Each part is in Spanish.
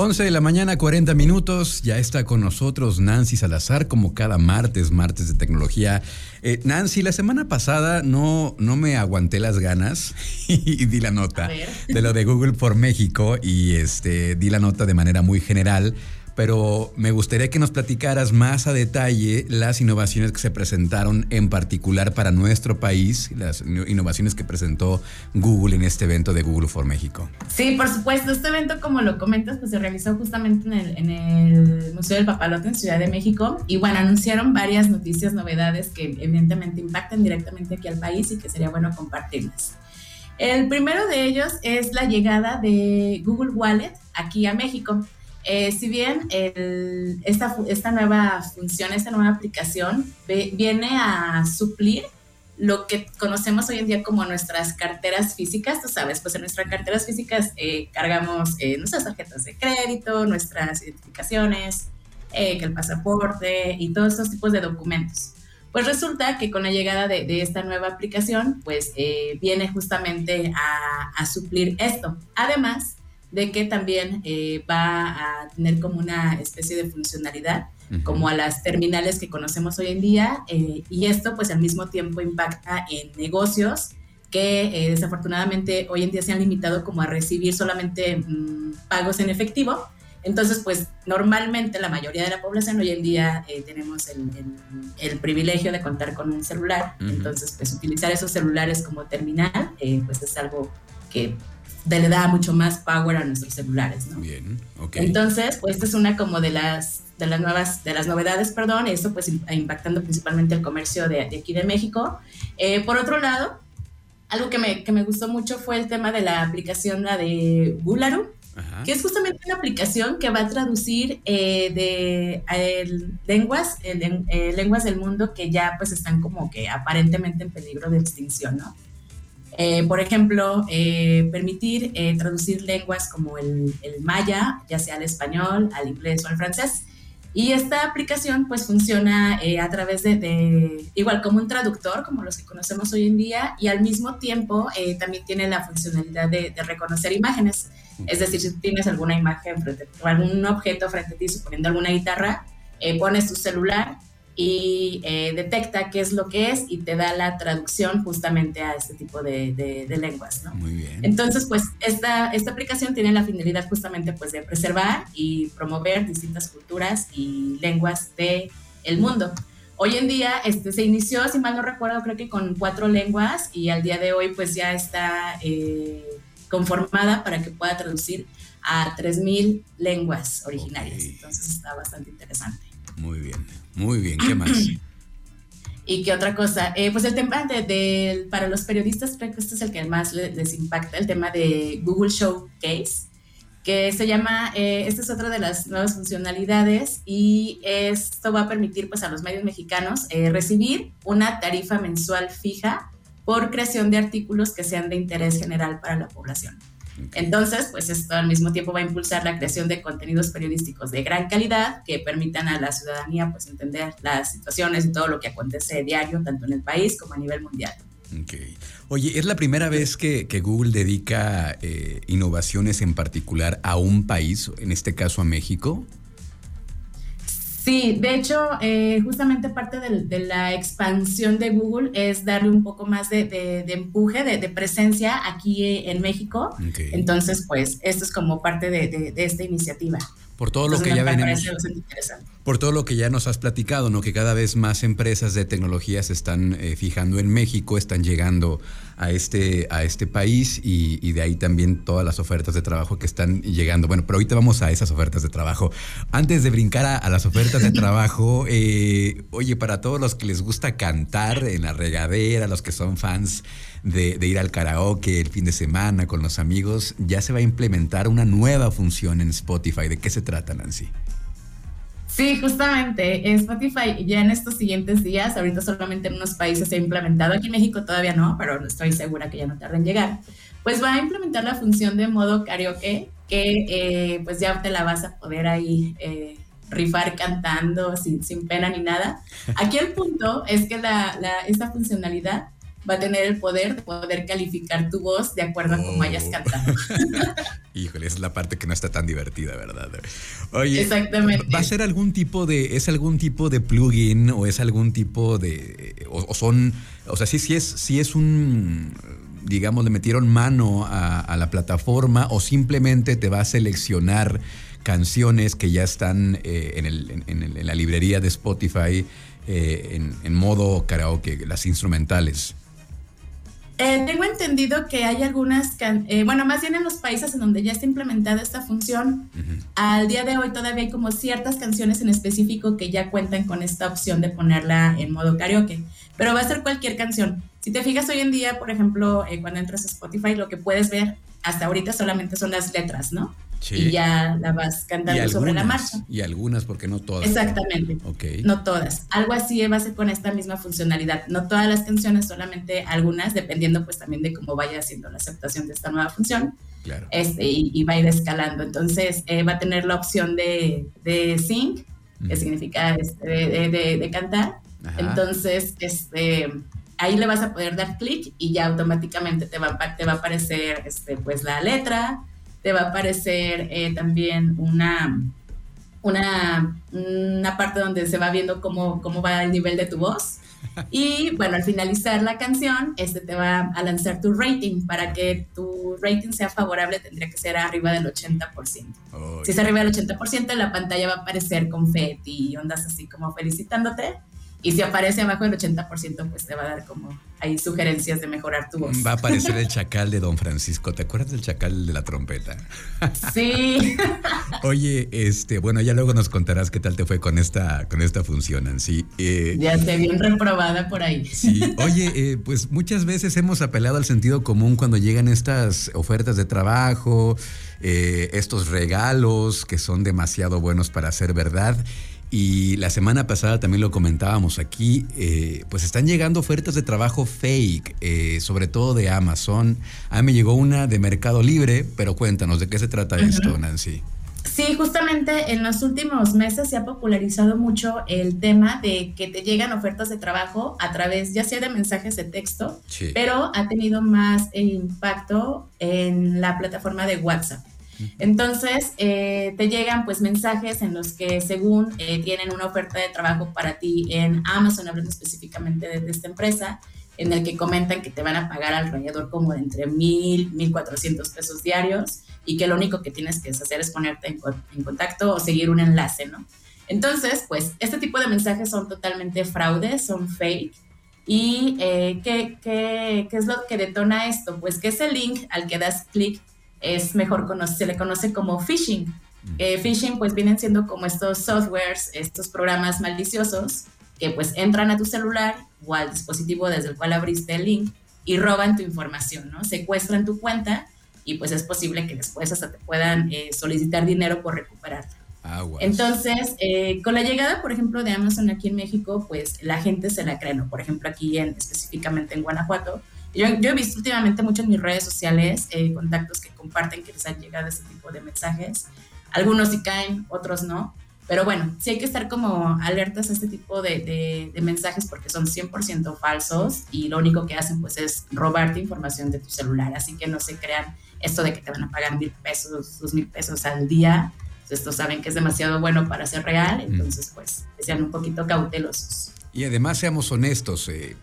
11 de la mañana, 40 minutos. Ya está con nosotros Nancy Salazar, como cada martes, martes de tecnología. Eh, Nancy, la semana pasada no, no me aguanté las ganas y di la nota de lo de Google por México y este, di la nota de manera muy general pero me gustaría que nos platicaras más a detalle las innovaciones que se presentaron en particular para nuestro país, las innovaciones que presentó Google en este evento de Google for México. Sí, por supuesto, este evento, como lo comentas, pues se realizó justamente en el, en el Museo del Papalote en Ciudad de México y bueno, anunciaron varias noticias, novedades que evidentemente impactan directamente aquí al país y que sería bueno compartirlas. El primero de ellos es la llegada de Google Wallet aquí a México. Eh, si bien esta, esta, nueva función, esta nueva aplicación viene a suplir lo que conocemos hoy en día como nuestras carteras físicas, tú sabes, pues en nuestras carteras físicas eh, cargamos eh, nuestras tarjetas de crédito, nuestras identificaciones, que el pasaporte y todos estos tipos de documentos. Pues resulta que con la llegada de, esta nueva aplicación, pues viene justamente a, a suplir esto. Además, de que también eh, va a tener como una especie de funcionalidad como a las terminales que conocemos hoy en día eh, y esto pues al mismo tiempo impacta en negocios que eh, desafortunadamente hoy en día se han limitado como a recibir solamente mm, pagos en efectivo. Entonces, pues normalmente la mayoría de la población hoy en día tenemos el, privilegio de contar con un celular. Entonces, pues utilizar esos celulares como terminal, pues es algo que le da mucho más power a nuestros celulares, ¿no? Bien, ok. Entonces, pues esta es una como de las, de las nuevas, de las novedades, perdón, eso pues impactando principalmente el comercio de, aquí de México. Eh, por otro lado, algo que me, que me, gustó mucho fue el tema de la aplicación, la de Bularu, que es justamente una aplicación que va a traducir eh, de lenguas, eh, lenguas del mundo que ya pues están como que aparentemente en peligro de extinción, ¿no? Eh, por ejemplo, eh, permitir eh, traducir lenguas como el, maya, ya sea al español, al inglés o al francés. Y esta aplicación pues funciona a través de, igual como un traductor, como los que conocemos hoy en día, y al mismo tiempo también tiene la funcionalidad de, reconocer imágenes. Es decir, si tienes alguna imagen frente, o algún objeto frente a ti, suponiendo alguna guitarra, pones tu celular y eh, detecta qué es lo que es y te da la traducción justamente a este tipo de, de, lenguas, ¿no? Muy bien. Entonces, pues esta, esta aplicación tiene la finalidad justamente pues de preservar y promover distintas culturas y lenguas de el mundo. Hoy en día este, se inició, si mal no recuerdo, creo que con cuatro lenguas y al día de hoy pues ya está eh, conformada para que pueda traducir a 3.000 lenguas originarias. Entonces está bastante interesante. Muy bien. Muy bien, ¿qué más? ¿Y qué otra cosa? Eh, pues el tema de, para los periodistas, creo que este es el que más les, impacta, el tema de Google Showcase, que se llama, eh, esta es otra de las nuevas funcionalidades y esto va a permitir pues a los medios mexicanos eh, recibir una tarifa mensual fija por creación de artículos que sean de interés general para la población. Entonces, pues esto al mismo tiempo va a impulsar la creación de contenidos periodísticos de gran calidad que permitan a la ciudadanía pues entender las situaciones y todo lo que acontece diario, tanto en el país como a nivel mundial. Okay. Oye, ¿es la primera vez que, Google dedica eh, innovaciones en particular a un país, en este caso a México? Sí, de hecho, eh, justamente parte de, la expansión de Google es darle un poco más de, empuje, de, presencia aquí en México. Entonces, pues, esto es como parte de, esta iniciativa. Por todo lo que ya venimos. Por todo lo que ya nos has platicado, ¿no? Que cada vez más empresas de tecnología se están eh, fijando en México, están llegando a este, a este país y, de ahí también todas las ofertas de trabajo que están llegando. Bueno, pero ahorita vamos a esas ofertas de trabajo. Antes de brincar a, las ofertas de trabajo, eh, oye, para todos los que les gusta cantar en la regadera, los que son fans de, ir al karaoke el fin de semana con los amigos, ya se va a implementar una nueva función en Spotify. ¿De qué se trata, Nancy? Sí, justamente. Spotify ya en estos siguientes días, ahorita solamente en unos países se ha implementado, aquí en México todavía no, pero estoy segura que ya no tarda en llegar. Pues va a implementar la función de modo karaoke, que eh, pues ya te la vas a poder ahí eh, rifar cantando sin, pena ni nada. Aquí el punto es que la, esta funcionalidad va a tener el poder de poder calificar tu voz de acuerdo a cómo hayas oh. cantado. Híjole, esa es la parte que no está tan divertida, ¿verdad? Oye, Exactamente. ¿va a ser algún tipo de, es algún tipo de plugin o es algún tipo de, o, son, o sea, sí, sí es, sí es un, digamos, le metieron mano a, la plataforma o simplemente te va a seleccionar canciones que ya están eh, en, la librería de Spotify eh, en, modo karaoke, las instrumentales. Eh, tengo entendido que hay algunas, eh, bueno, más bien en los países en donde ya está implementada esta función, al día de hoy todavía hay como ciertas canciones en específico que ya cuentan con esta opción de ponerla en modo karaoke, pero va a ser cualquier canción. Si te fijas hoy en día, por ejemplo, eh, cuando entras a Spotify, lo que puedes ver hasta ahorita solamente son las letras, ¿no? Y ya la vas cantando sobre la marcha. Y algunas, porque no todas. Exactamente. No todas. Algo así va a ser con esta misma funcionalidad. No todas las canciones, solamente algunas, dependiendo pues también de cómo vaya haciendo la aceptación de esta nueva función. Claro. Este, y, va a ir escalando. Entonces eh, va a tener la opción de, de sing, que significa este, de, cantar. Entonces, este, ahí le vas a poder dar clic y ya automáticamente te va, te va a aparecer este, pues la letra, te va a aparecer eh, también una, una, una, parte donde se va viendo cómo, cómo va el nivel de tu voz. Y bueno, al finalizar la canción, este te va a lanzar tu rating. Para que tu rating sea favorable, tendría que ser arriba del 80%. si es arriba del 80%, la pantalla va a aparecer confeti y ondas así como felicitándote. Y si aparece abajo del 80%, pues te va a dar como ahí sugerencias de mejorar tu voz. Va a aparecer el chacal de Don Francisco. ¿Te acuerdas del chacal de la trompeta? Sí. Oye, este, bueno, ya luego nos contarás qué tal te fue con esta, con esta función, ¿sí? Eh, ya esté bien reprobada por ahí. Sí. Oye, eh, pues muchas veces hemos apelado al sentido común cuando llegan estas ofertas de trabajo, eh, estos regalos que son demasiado buenos para ser verdad. Y la semana pasada también lo comentábamos aquí, eh, pues están llegando ofertas de trabajo fake, eh, sobre todo de Amazon. A mí me llegó una de Mercado Libre, pero cuéntanos, ¿de qué se trata esto, Nancy? Sí, justamente en los últimos meses se ha popularizado mucho el tema de que te llegan ofertas de trabajo a través ya sea de mensajes de texto, pero ha tenido más impacto en la plataforma de WhatsApp. Entonces, eh, te llegan pues mensajes en los que según eh, tienen una oferta de trabajo para ti en Amazon, hablando específicamente de, esta empresa, en el que comentan que te van a pagar alrededor como de entre mil, mil cuatrocientos pesos diarios y que lo único que tienes que hacer es ponerte en, contacto o seguir un enlace, ¿no? Entonces, pues este tipo de mensajes son totalmente fraudes, son fake. ¿Y eh, ¿qué, qué, qué es lo que detona esto? Pues que ese link al que das clic es mejor se le conoce como phishing. Mm. Eh, phishing pues vienen siendo como estos softwares, estos programas maliciosos que pues entran a tu celular o al dispositivo desde el cual abriste el link y roban tu información, ¿no? Secuestran tu cuenta y pues es posible que después hasta te puedan eh, solicitar dinero por recuperarla. Entonces, eh, con la llegada, por ejemplo, de Amazon aquí en México, pues la gente se la cree, ¿no? Por ejemplo, aquí en, específicamente en Guanajuato, yo, he visto últimamente mucho en mis redes sociales eh, contactos que comparten que les han llegado ese tipo de mensajes. Algunos sí caen, otros no. Pero bueno, sí hay que estar como alertas a este tipo de, de, mensajes porque son 100% falsos y lo único que hacen pues es robarte información de tu celular. Así que no se crean esto de que te van a pagar mil pesos, dos mil pesos al día. Estos saben que es demasiado bueno para ser real, entonces pues sean un poquito cautelosos. Y además seamos honestos, eh,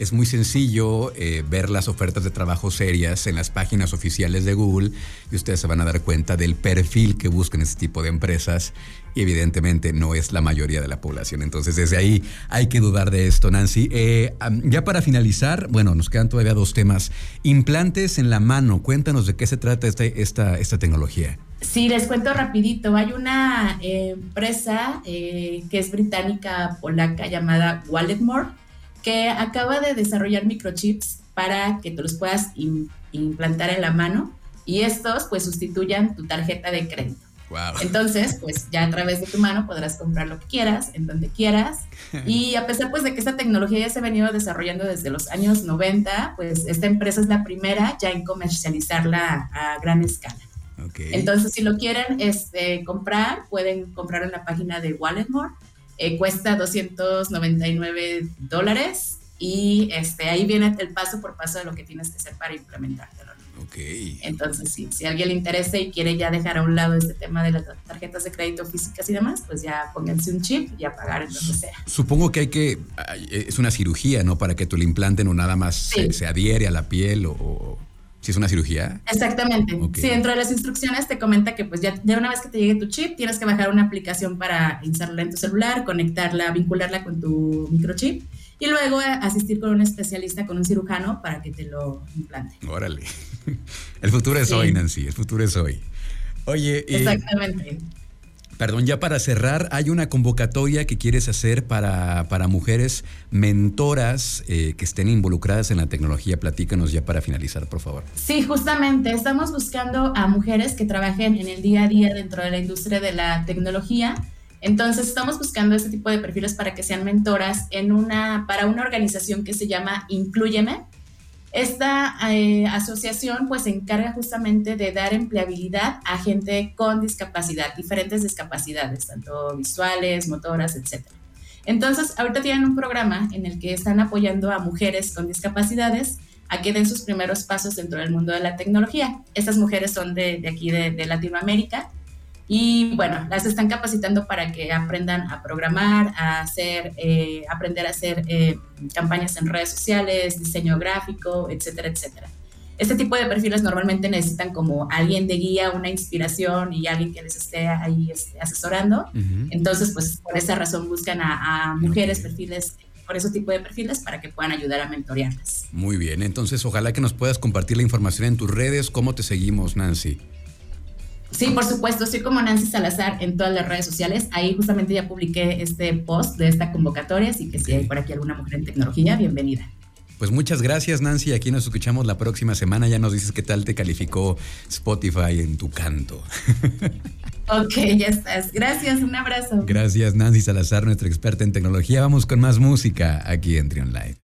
es muy sencillo eh, ver las ofertas de trabajo serias en las páginas oficiales de Google y ustedes se van a dar cuenta del perfil que buscan este tipo de empresas y evidentemente no es la mayoría de la población. Entonces desde ahí hay que dudar de esto, Nancy. Eh, ya para finalizar, bueno, nos quedan todavía dos temas. Implantes en la mano, cuéntanos de qué se trata este, esta, esta tecnología. Sí, les cuento rapidito. Hay una eh, empresa que es británica, polaca, llamada Walletmore que acaba de desarrollar microchips para que te los puedas implantar en la mano y estos pues sustituyan tu tarjeta de crédito. Entonces, pues ya a través de tu mano podrás comprar lo que quieras, en donde quieras. Y a pesar pues de que esta tecnología ya se ha venido desarrollando desde los años 90, pues esta empresa es la primera ya en comercializarla a gran escala. Entonces, si lo quieren este, comprar, pueden comprar en la página de Walletmore eh, cuesta 299 dólares y este, ahí viene el paso por paso de lo que tienes que hacer para implementártelo. Ok. Entonces, sí, si a alguien le interesa y quiere ya dejar a un lado este tema de las tarjetas de crédito físicas y demás, pues ya pónganse un chip y a pagar en donde sea. Supongo que hay que, es una cirugía, ¿no? Para que tú le implante no nada más se, adhiere a la piel o... Si es una cirugía. Exactamente. Sí, dentro de las instrucciones te comenta que pues ya de una vez que te llegue tu chip, tienes que bajar una aplicación para instalarla en tu celular, conectarla, vincularla con tu microchip y luego asistir con un especialista, con un cirujano para que te lo implante. Órale. El futuro es hoy, Nancy, el futuro es hoy. Oye, exactamente. Perdón, ya para cerrar, hay una convocatoria que quieres hacer para, para mujeres mentoras eh, que estén involucradas en la tecnología. Platícanos ya para finalizar, por favor. Sí, justamente, estamos buscando a mujeres que trabajen en el día a día dentro de la industria de la tecnología. Entonces, estamos buscando este tipo de perfiles para que sean mentoras en una, para una organización que se llama Incluyeme esta eh, asociación pues se encarga justamente de dar empleabilidad a gente con discapacidad, diferentes discapacidades, tanto visuales, motoras, etc. Entonces, ahorita tienen un programa en el que están apoyando a mujeres con discapacidades a que den sus primeros pasos dentro del mundo de la tecnología. Estas mujeres son de, aquí de Latinoamérica y bueno, las están capacitando para que aprendan a programar, a hacer, eh, aprender a hacer eh, campañas en redes sociales, diseño gráfico, etcétera, etcétera. Este tipo de perfiles normalmente necesitan como alguien de guía, una inspiración y alguien que les esté ahí este, asesorando. Entonces, pues por esa razón buscan a, mujeres, perfiles por ese tipo de perfiles para que puedan ayudar a mentorearlas. Muy bien, entonces ojalá que nos puedas compartir la información en tus redes. ¿Cómo te seguimos, Nancy? Sí, por supuesto, soy como Nancy Salazar en todas las redes sociales. Ahí justamente ya publiqué este post de esta convocatoria, así que si hay por aquí alguna mujer en tecnología, bienvenida. Pues muchas gracias Nancy, aquí nos escuchamos la próxima semana, ya nos dices qué tal te calificó Spotify en tu canto. Ok, ya estás. Gracias, un abrazo. Gracias Nancy Salazar, nuestra experta en tecnología. Vamos con más música aquí en Trion Live.